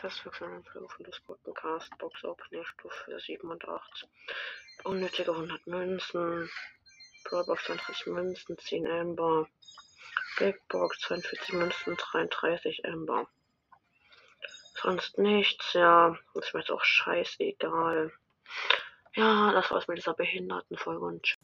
Festwechseln von des guten Castbox Opener Stufe 87. Unnötige 100 Münzen. Brawlbox 20 Münzen, 10 Amber. Big Box 42 Münzen, 33 Amber. Sonst nichts, ja. Ist mir jetzt auch scheißegal. Ja, das war's mit dieser behinderten Folge und